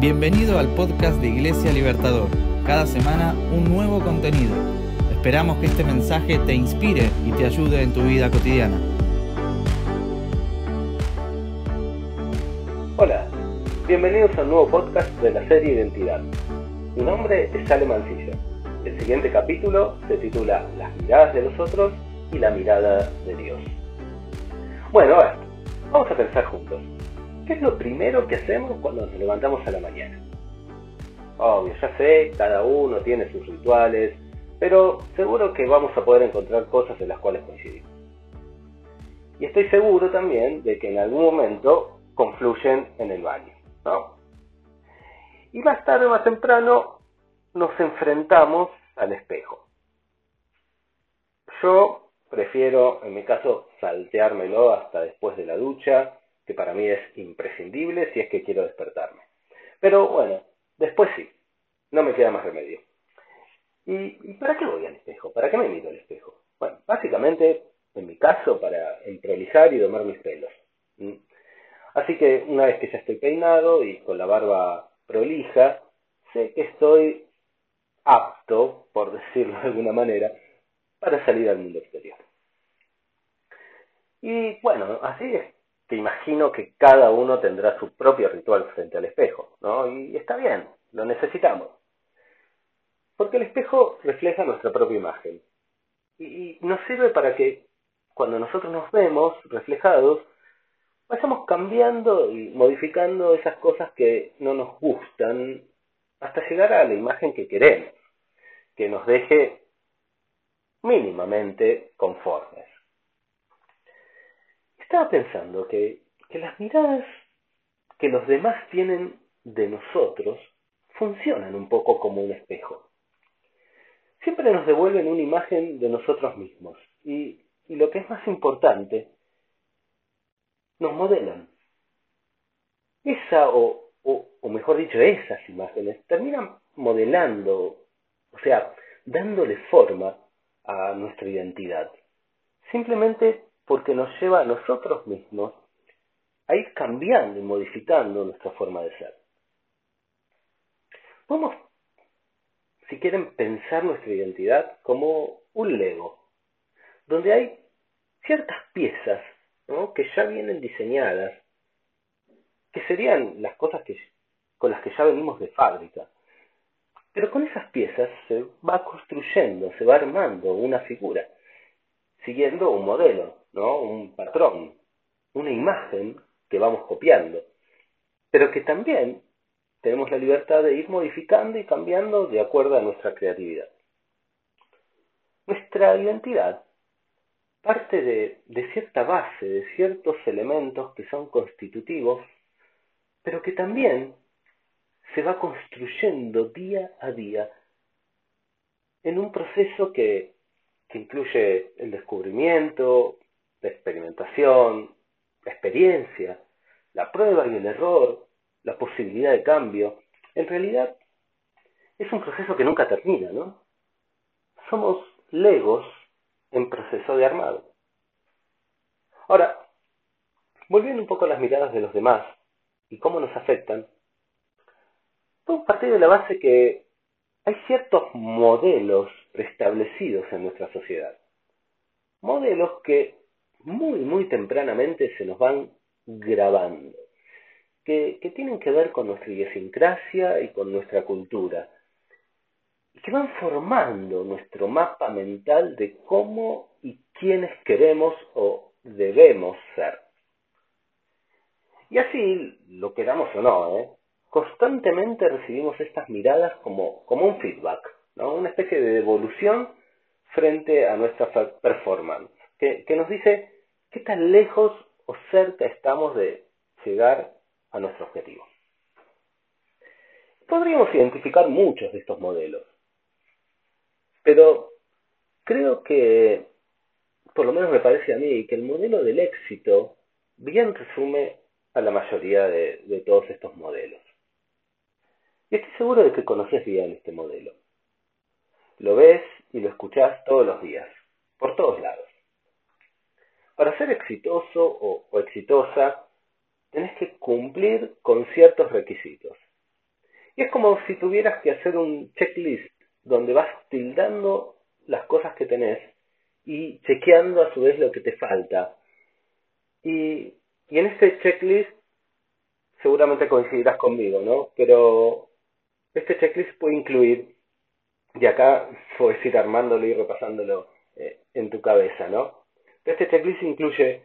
Bienvenido al podcast de Iglesia Libertador. Cada semana un nuevo contenido. Esperamos que este mensaje te inspire y te ayude en tu vida cotidiana. Hola, bienvenidos al nuevo podcast de la serie Identidad. Mi nombre es Ale Mancilla. El siguiente capítulo se titula Las miradas de los otros y la mirada de Dios. Bueno, a ver, vamos a pensar juntos. ¿Qué es lo primero que hacemos cuando nos levantamos a la mañana? Obvio, ya sé, cada uno tiene sus rituales, pero seguro que vamos a poder encontrar cosas en las cuales coincidimos. Y estoy seguro también de que en algún momento confluyen en el baño, ¿no? Y más tarde o más temprano nos enfrentamos al espejo. Yo prefiero, en mi caso, salteármelo hasta después de la ducha, que para mí es imprescindible si es que quiero despertarme. Pero bueno, después sí, no me queda más remedio. ¿Y, para qué voy al espejo? ¿Para qué me miro al espejo? Bueno, básicamente, en mi caso, para emprolijar y domar mis pelos. Así que una vez que ya estoy peinado y con la barba prolija, sé que estoy apto, por decirlo de alguna manera, para salir al mundo exterior. Y bueno, así es que imagino que cada uno tendrá su propio ritual frente al espejo, ¿no? Y está bien, lo necesitamos. Porque el espejo refleja nuestra propia imagen. Y nos sirve para que cuando nosotros nos vemos reflejados, vayamos cambiando y modificando esas cosas que no nos gustan hasta llegar a la imagen que queremos, que nos deje mínimamente conformes estaba pensando que, las miradas que los demás tienen de nosotros funcionan un poco como un espejo. Siempre nos devuelven una imagen de nosotros mismos y, lo que es más importante, nos modelan. Esa, o, o mejor dicho, esas imágenes terminan modelando, o sea, dándole forma a nuestra identidad. Simplemente porque nos lleva a nosotros mismos a ir cambiando y modificando nuestra forma de ser. Vamos, si quieren, pensar nuestra identidad como un Lego, donde hay ciertas piezas que ya vienen diseñadas, que serían las cosas que, con las que ya venimos de fábrica. Pero con esas piezas se va construyendo, se va armando una figura, siguiendo un modelo. ¿No? Un patrón, una imagen que vamos copiando, pero que también tenemos la libertad de ir modificando y cambiando de acuerdo a nuestra creatividad. Nuestra identidad parte de, de cierta base, de ciertos elementos que son constitutivos, pero que también se va construyendo día a día en un proceso que, que incluye el descubrimiento, la experimentación, la experiencia, la prueba y el error, la posibilidad de cambio, en realidad es un proceso que nunca termina, ¿no? Somos legos en proceso de armado. Ahora, volviendo un poco a las miradas de los demás y cómo nos afectan, podemos partir de la base que hay ciertos modelos preestablecidos en nuestra sociedad. Modelos que muy, muy tempranamente se nos van grabando, que, tienen que ver con nuestra idiosincrasia y con nuestra cultura, y que van formando nuestro mapa mental de cómo y quiénes queremos o debemos ser. Y así, lo queramos o no, ¿eh? constantemente recibimos estas miradas como, como un feedback, ¿no? una especie de devolución frente a nuestra performance que, nos dice qué tan lejos o cerca estamos de llegar a nuestro objetivo. Podríamos identificar muchos de estos modelos, pero creo que, por lo menos me parece a mí, que el modelo del éxito bien resume a la mayoría de, de todos estos modelos. Y estoy seguro de que conoces bien este modelo. Lo ves y lo escuchás todos los días, por todos lados. Para ser exitoso o, exitosa, tenés que cumplir con ciertos requisitos. Y es como si tuvieras que hacer un checklist donde vas tildando las cosas que tenés y chequeando a su vez lo que te falta. Y, en este checklist seguramente coincidirás conmigo, ¿no? Pero este checklist puede incluir, y acá puedes ir armándolo y repasándolo eh, en tu cabeza, ¿no? Este checklist incluye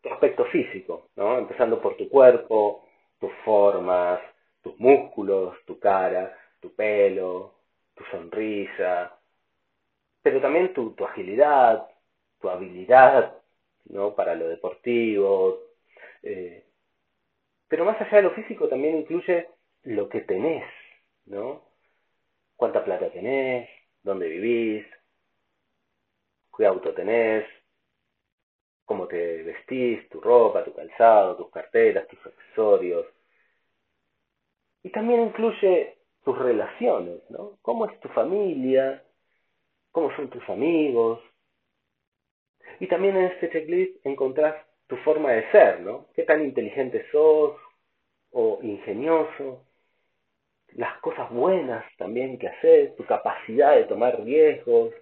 tu aspecto físico, ¿no? Empezando por tu cuerpo, tus formas, tus músculos, tu cara, tu pelo, tu sonrisa, pero también tu, agilidad, tu habilidad, ¿no? Para lo deportivo, eh, pero más allá de lo físico también incluye lo que tenés, ¿no? Cuánta plata tenés, dónde vivís, qué auto tenés, cómo te vestís, tu ropa, tu calzado, tus carteras, tus accesorios. Y también incluye tus relaciones, ¿no? ¿Cómo es tu familia? ¿Cómo son tus amigos? Y también en este checklist encontrás tu forma de ser, ¿no? ¿Qué tan inteligente sos o ingenioso? Las cosas buenas también que haces, tu capacidad de tomar riesgos,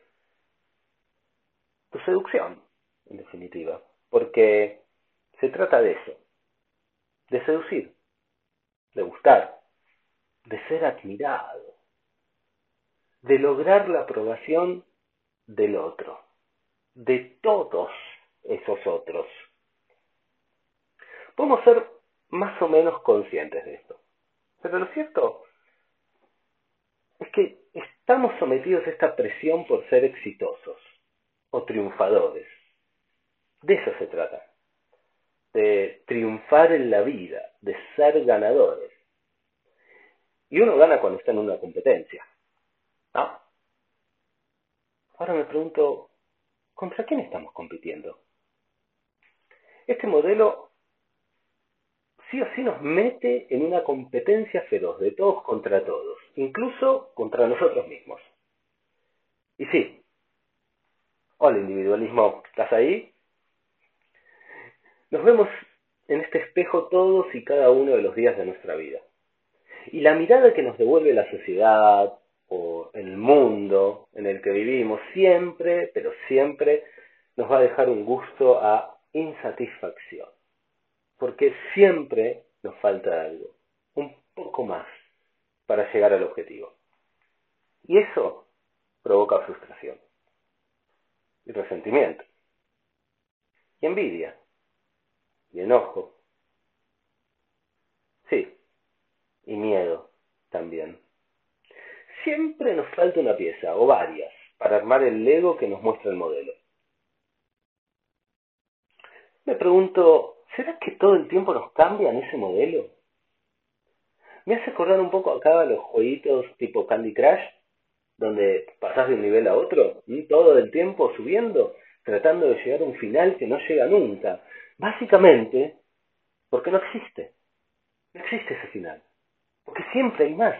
tu seducción, en definitiva. Porque se trata de eso, de seducir, de gustar, de ser admirado, de lograr la aprobación del otro, de todos esos otros podemos ser más o menos conscientes de esto. Pero lo cierto es que estamos sometidos a esta presión por ser exitosos o triunfadores. De eso se trata. De triunfar en la vida, de ser ganadores. Y uno gana cuando está en una competencia. ¿No? Ahora me pregunto, ¿contra quién estamos compitiendo? Este modelo sí o sí nos mete en una competencia feroz de todos contra todos, incluso contra nosotros mismos. Y sí, hola individualismo, ¿estás ahí? Nos vemos en este espejo todos y cada uno de los días de nuestra vida. Y la mirada que nos devuelve la sociedad o el mundo en el que vivimos siempre, pero siempre nos va a dejar un gusto a insatisfacción porque siempre nos falta algo, un poco más para llegar al objetivo. Y eso provoca frustración y resentimiento y envidia y enojo. Sí, y miedo también. Siempre nos falta una pieza o varias para armar el Lego que nos muestra el modelo. Me pregunto, ¿será que todo el tiempo nos cambian ese modelo? Me hace acordar un poco acá los jueguitos tipo Candy Crush, donde pasás de un nivel a otro, todo el tiempo subiendo, tratando de llegar a un final que no llega nunca. Básicamente, porque no existe. No existe ese final. Porque siempre hay más.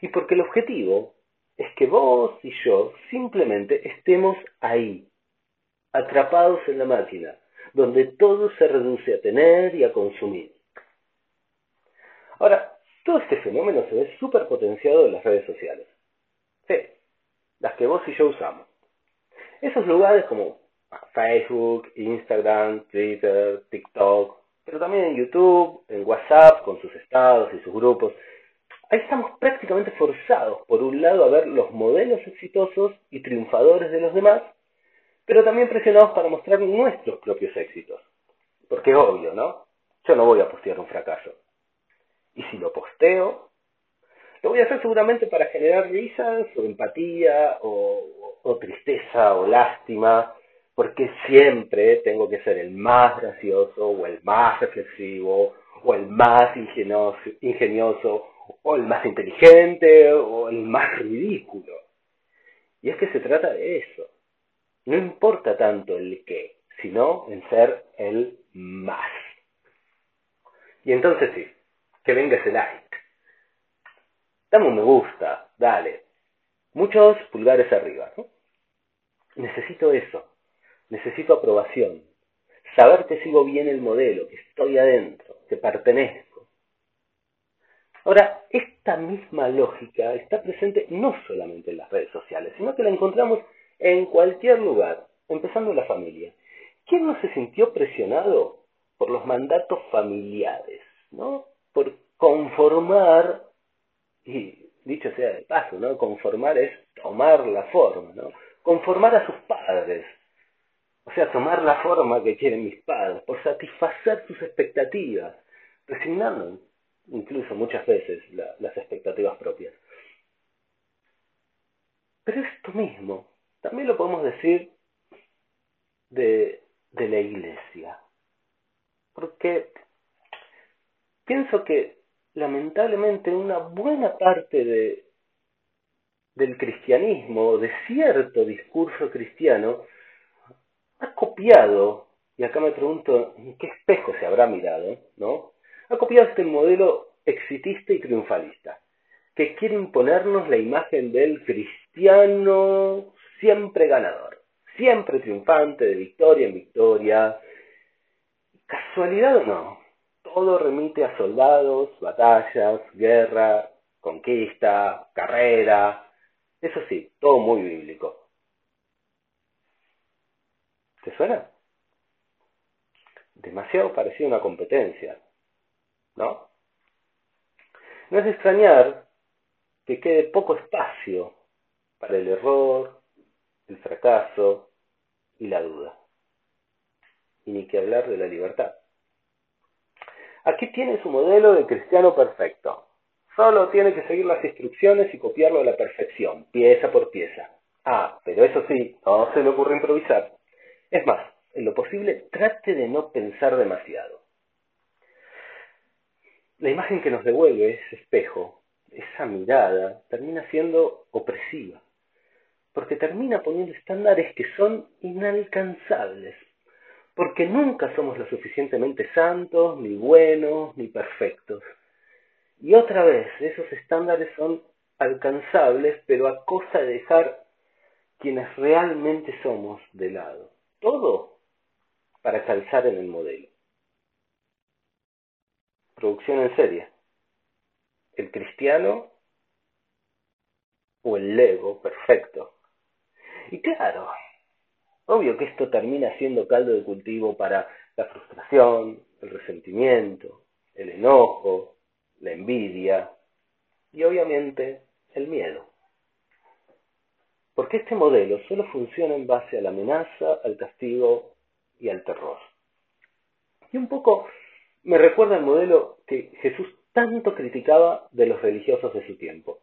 Y porque el objetivo es que vos y yo simplemente estemos ahí, atrapados en la máquina, donde todo se reduce a tener y a consumir. Ahora, todo este fenómeno se ve súper potenciado en las redes sociales. Sí, las que vos y yo usamos. Esos lugares como Facebook, Instagram, Twitter, TikTok, pero también en YouTube, en WhatsApp, con sus estados y sus grupos. Ahí estamos prácticamente forzados, por un lado, a ver los modelos exitosos y triunfadores de los demás, pero también presionados para mostrar nuestros propios éxitos. Porque es obvio, ¿no? Yo no voy a postear un fracaso. Y si lo posteo, lo voy a hacer seguramente para generar risas o empatía o, o tristeza o lástima, porque siempre tengo que ser el más gracioso o el más reflexivo o el más ingenioso, ingenioso o el más inteligente o el más ridículo. Y es que se trata de eso no importa tanto el qué, sino en ser el más. Y entonces sí, que venga ese like. Dame un me gusta, dale. Muchos pulgares arriba. Necesito eso. Necesito aprobación. Saber que sigo bien el modelo, que estoy adentro, que pertenezco. Ahora, es esta misma lógica está presente no solamente en las redes sociales, sino que la encontramos en cualquier lugar, empezando en la familia. ¿Quién no se sintió presionado por los mandatos familiares, ¿no? Por conformar, y dicho sea de paso, ¿no? Conformar es tomar la forma, ¿no? Conformar a sus padres, o sea, tomar la forma que quieren mis padres, por satisfacer sus expectativas, resignando incluso muchas veces las expectativas propias. Pero esto mismo también lo podemos decir de, de la iglesia. Porque pienso que lamentablemente una buena parte de, del cristianismo, de cierto discurso cristiano, ha copiado, y acá me pregunto qué espejo se habrá mirado, ¿no? Ha copiado este modelo exitista y triunfalista, que quiere imponernos la imagen del cristiano siempre ganador, siempre triunfante, de victoria en victoria. ¿Casualidad o no? Todo remite a soldados, batallas, guerra, conquista, carrera. Eso sí, todo muy bíblico. ¿Te suena? Demasiado parecido a una competencia, ¿no? No es extrañar que quede poco espacio para el error, el fracaso y la duda. Y ni que hablar de la libertad. Aquí tiene su modelo de cristiano perfecto. Solo tiene que seguir las instrucciones y copiarlo a la perfección, pieza por pieza. Ah, pero eso sí, no se le ocurre improvisar. Es más, en lo posible, trate de no pensar demasiado. La imagen que nos devuelve ese espejo, esa mirada, termina siendo opresiva, porque termina poniendo estándares que son inalcanzables, porque nunca somos lo suficientemente santos, ni buenos, ni perfectos. Y otra vez, esos estándares son alcanzables, pero a costa de dejar quienes realmente somos de lado todo para calzar en el modelo. Producción en serie. El cristiano o el Lego perfecto. Y claro, obvio que esto termina siendo caldo de cultivo para la frustración, el resentimiento, el enojo, la envidia y obviamente el miedo. Porque este modelo solo funciona en base a la amenaza, al castigo y al terror. Y un poco me recuerda el modelo que Jesús tanto criticaba de los religiosos de su tiempo.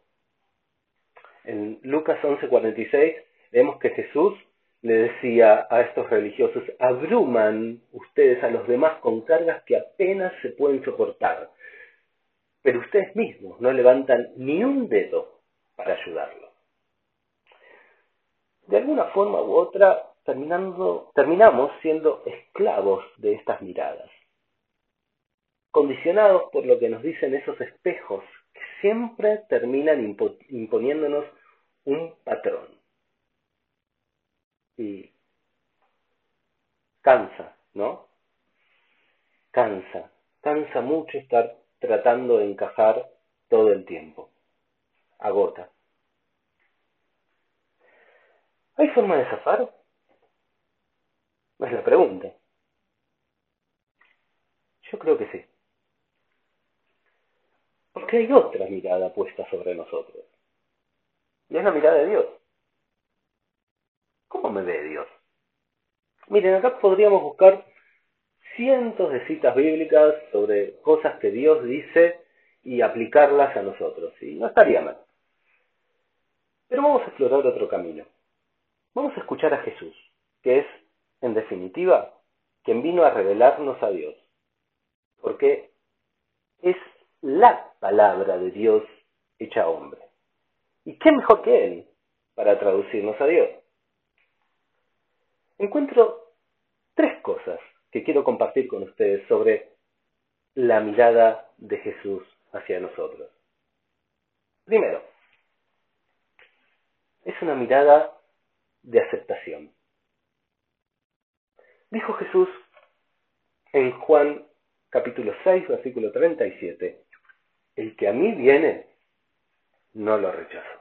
En Lucas 11:46 vemos que Jesús le decía a estos religiosos, abruman ustedes a los demás con cargas que apenas se pueden soportar, pero ustedes mismos no levantan ni un dedo para ayudarlos de alguna forma u otra terminando, terminamos siendo esclavos de estas miradas, condicionados por lo que nos dicen esos espejos que siempre terminan imponiéndonos un patrón. Y cansa, ¿no? Cansa, cansa mucho estar tratando de encajar todo el tiempo. Agota. ¿Hay forma de zafar? Es la pregunta. Yo creo que sí. Porque hay otra mirada puesta sobre nosotros. Y es la mirada de Dios. ¿Cómo me ve Dios? Miren, acá podríamos buscar cientos de citas bíblicas sobre cosas que Dios dice y aplicarlas a nosotros. Y no estaría mal. Pero vamos a explorar otro camino. Vamos a escuchar a Jesús, que es, en definitiva, quien vino a revelarnos a Dios, porque es la palabra de Dios hecha hombre. ¿Y qué mejor que Él para traducirnos a Dios? Encuentro tres cosas que quiero compartir con ustedes sobre la mirada de Jesús hacia nosotros. Primero, es una mirada de aceptación. Dijo Jesús en Juan capítulo 6, versículo 37, el que a mí viene, no lo rechazó.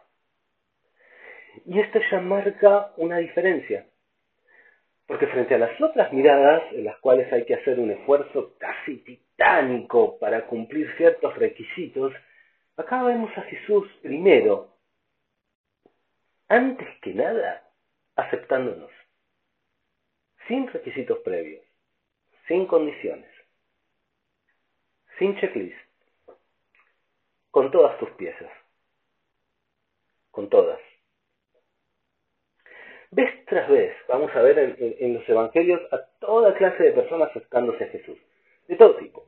Y esto ya marca una diferencia, porque frente a las otras miradas en las cuales hay que hacer un esfuerzo casi titánico para cumplir ciertos requisitos, acá vemos a Jesús primero, antes que nada, aceptándonos, sin requisitos previos, sin condiciones, sin checklist, con todas tus piezas, con todas. Vez tras vez, vamos a ver en, los evangelios a toda clase de personas acercándose a Jesús, de todo tipo,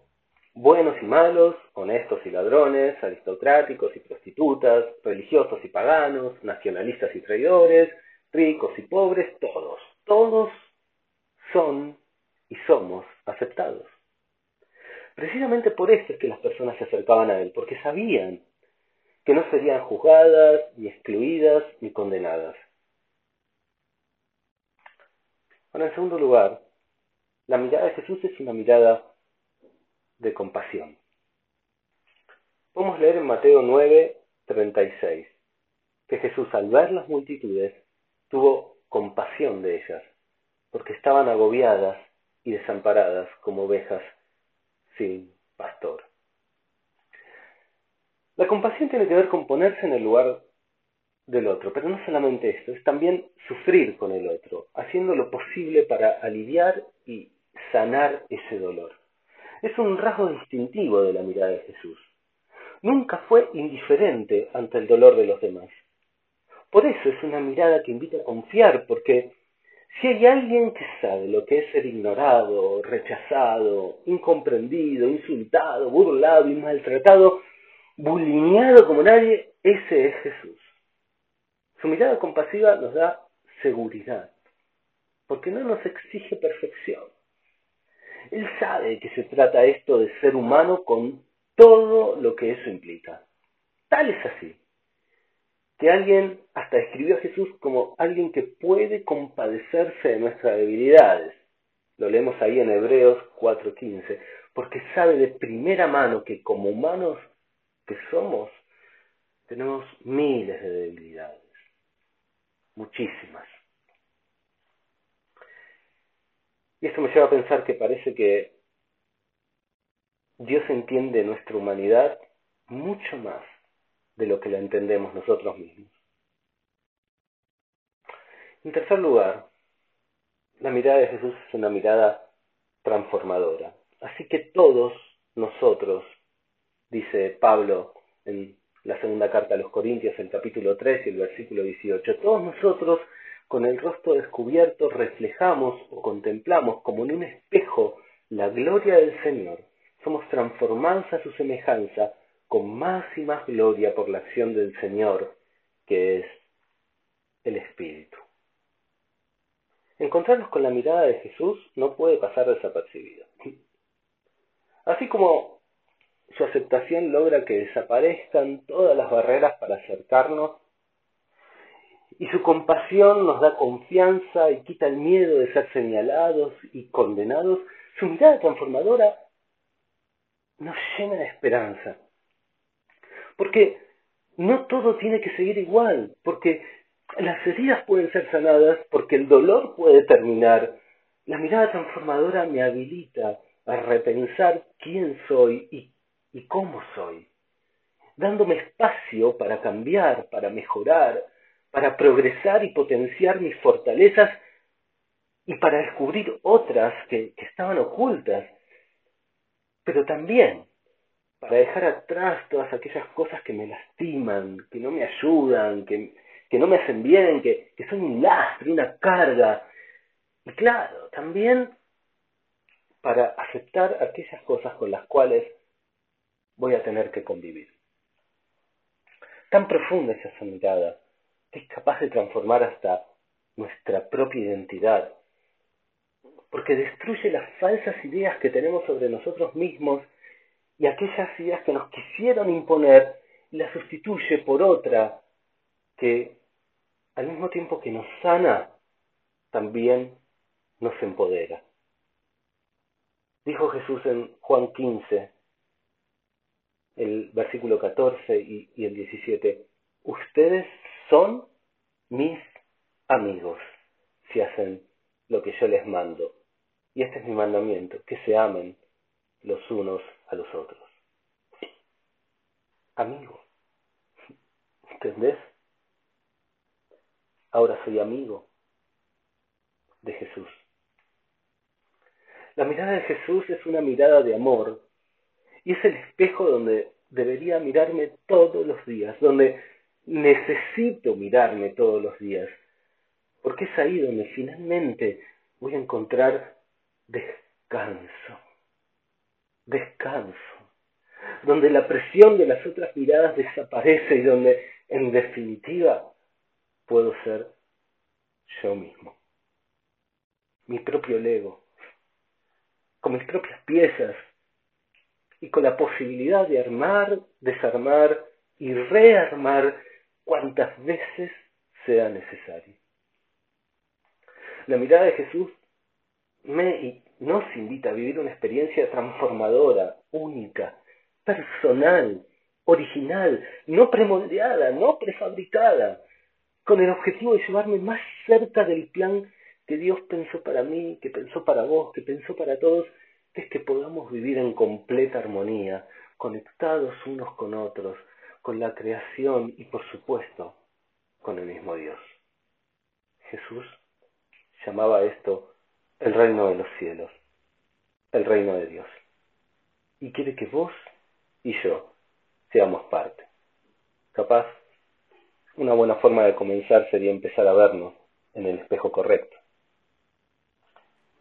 buenos y malos, honestos y ladrones, aristocráticos y prostitutas, religiosos y paganos, nacionalistas y traidores, ricos y pobres, todos, todos son y somos aceptados. Precisamente por eso es que las personas se acercaban a él, porque sabían que no serían juzgadas, ni excluidas, ni condenadas. Ahora, en segundo lugar, la mirada de Jesús es una mirada de compasión. Podemos leer en Mateo 9, 36, que Jesús al ver las multitudes tuvo compasión de ellas, porque estaban agobiadas y desamparadas como ovejas sin pastor. La compasión tiene que ver con ponerse en el lugar del otro, pero no solamente esto, es también sufrir con el otro, haciendo lo posible para aliviar y sanar ese dolor. Es un rasgo distintivo de la mirada de Jesús. Nunca fue indiferente ante el dolor de los demás. Por eso es una mirada que invita a confiar, porque si hay alguien que sabe lo que es ser ignorado, rechazado, incomprendido, insultado, burlado y maltratado, bulineado como nadie, ese es Jesús. Su mirada compasiva nos da seguridad, porque no nos exige perfección. Él sabe que se trata esto de ser humano con todo lo que eso implica. Tal es así, que alguien hasta describió a Jesús como alguien que puede compadecerse de nuestras debilidades. Lo leemos ahí en Hebreos 4:15, porque sabe de primera mano que como humanos que somos, tenemos miles de debilidades, muchísimas. Y esto me lleva a pensar que parece que Dios entiende nuestra humanidad mucho más de lo que la entendemos nosotros mismos. En tercer lugar, la mirada de Jesús es una mirada transformadora. Así que todos nosotros, dice Pablo en la segunda carta a los Corintios, el capítulo 3 y el versículo 18, todos nosotros con el rostro descubierto reflejamos o contemplamos como en un espejo la gloria del Señor. Somos transformados a su semejanza con más y más gloria por la acción del Señor, que es el Espíritu. Encontrarnos con la mirada de Jesús no puede pasar desapercibido. Así como su aceptación logra que desaparezcan todas las barreras para acercarnos y su compasión nos da confianza y quita el miedo de ser señalados y condenados. Su mirada transformadora nos llena de esperanza. Porque no todo tiene que seguir igual, porque las heridas pueden ser sanadas, porque el dolor puede terminar. La mirada transformadora me habilita a repensar quién soy y, cómo soy, dándome espacio para cambiar, para mejorar, para progresar y potenciar mis fortalezas y para descubrir otras que, estaban ocultas, pero también para dejar atrás todas aquellas cosas que me lastiman, que no me ayudan, que, que no me hacen bien, que, que son un lastre, una carga. Y claro, también para aceptar aquellas cosas con las cuales voy a tener que convivir. Tan profunda es esa mirada, que es capaz de transformar hasta nuestra propia identidad, porque destruye las falsas ideas que tenemos sobre nosotros mismos y aquellas ideas que nos quisieron imponer las sustituye por otra que al mismo tiempo que nos sana, también nos empodera. Dijo Jesús en Juan 15, el versículo 14 y, y el 17, ustedes son mis amigos si hacen lo que yo les mando. Y este es mi mandamiento, que se amen los unos a los otros. Amigo. ¿Entendés? Ahora soy amigo de Jesús. La mirada de Jesús es una mirada de amor y es el espejo donde debería mirarme todos los días, donde necesito mirarme todos los días, porque es ahí donde finalmente voy a encontrar descanso, descanso, donde la presión de las otras miradas desaparece y donde en definitiva puedo ser yo mismo, mi propio Lego, con mis propias piezas y con la posibilidad de armar, desarmar y rearmar cuantas veces sea necesario. La mirada de Jesús me nos invita a vivir una experiencia transformadora, única, personal, original, no premoldeada, no prefabricada, con el objetivo de llevarme más cerca del plan que Dios pensó para mí, que pensó para vos, que pensó para todos, que es que podamos vivir en completa armonía, conectados unos con otros, con la creación y por supuesto con el mismo Dios. Jesús llamaba esto el reino de los cielos, el reino de Dios. Y quiere que vos y yo seamos parte. Capaz, una buena forma de comenzar sería empezar a vernos en el espejo correcto,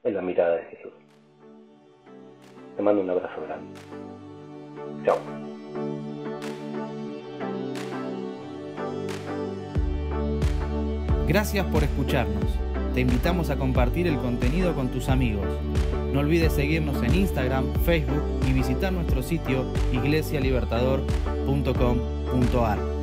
en la mirada de Jesús. Te mando un abrazo grande. Chao. Gracias por escucharnos. Te invitamos a compartir el contenido con tus amigos. No olvides seguirnos en Instagram, Facebook y visitar nuestro sitio iglesialibertador.com.ar.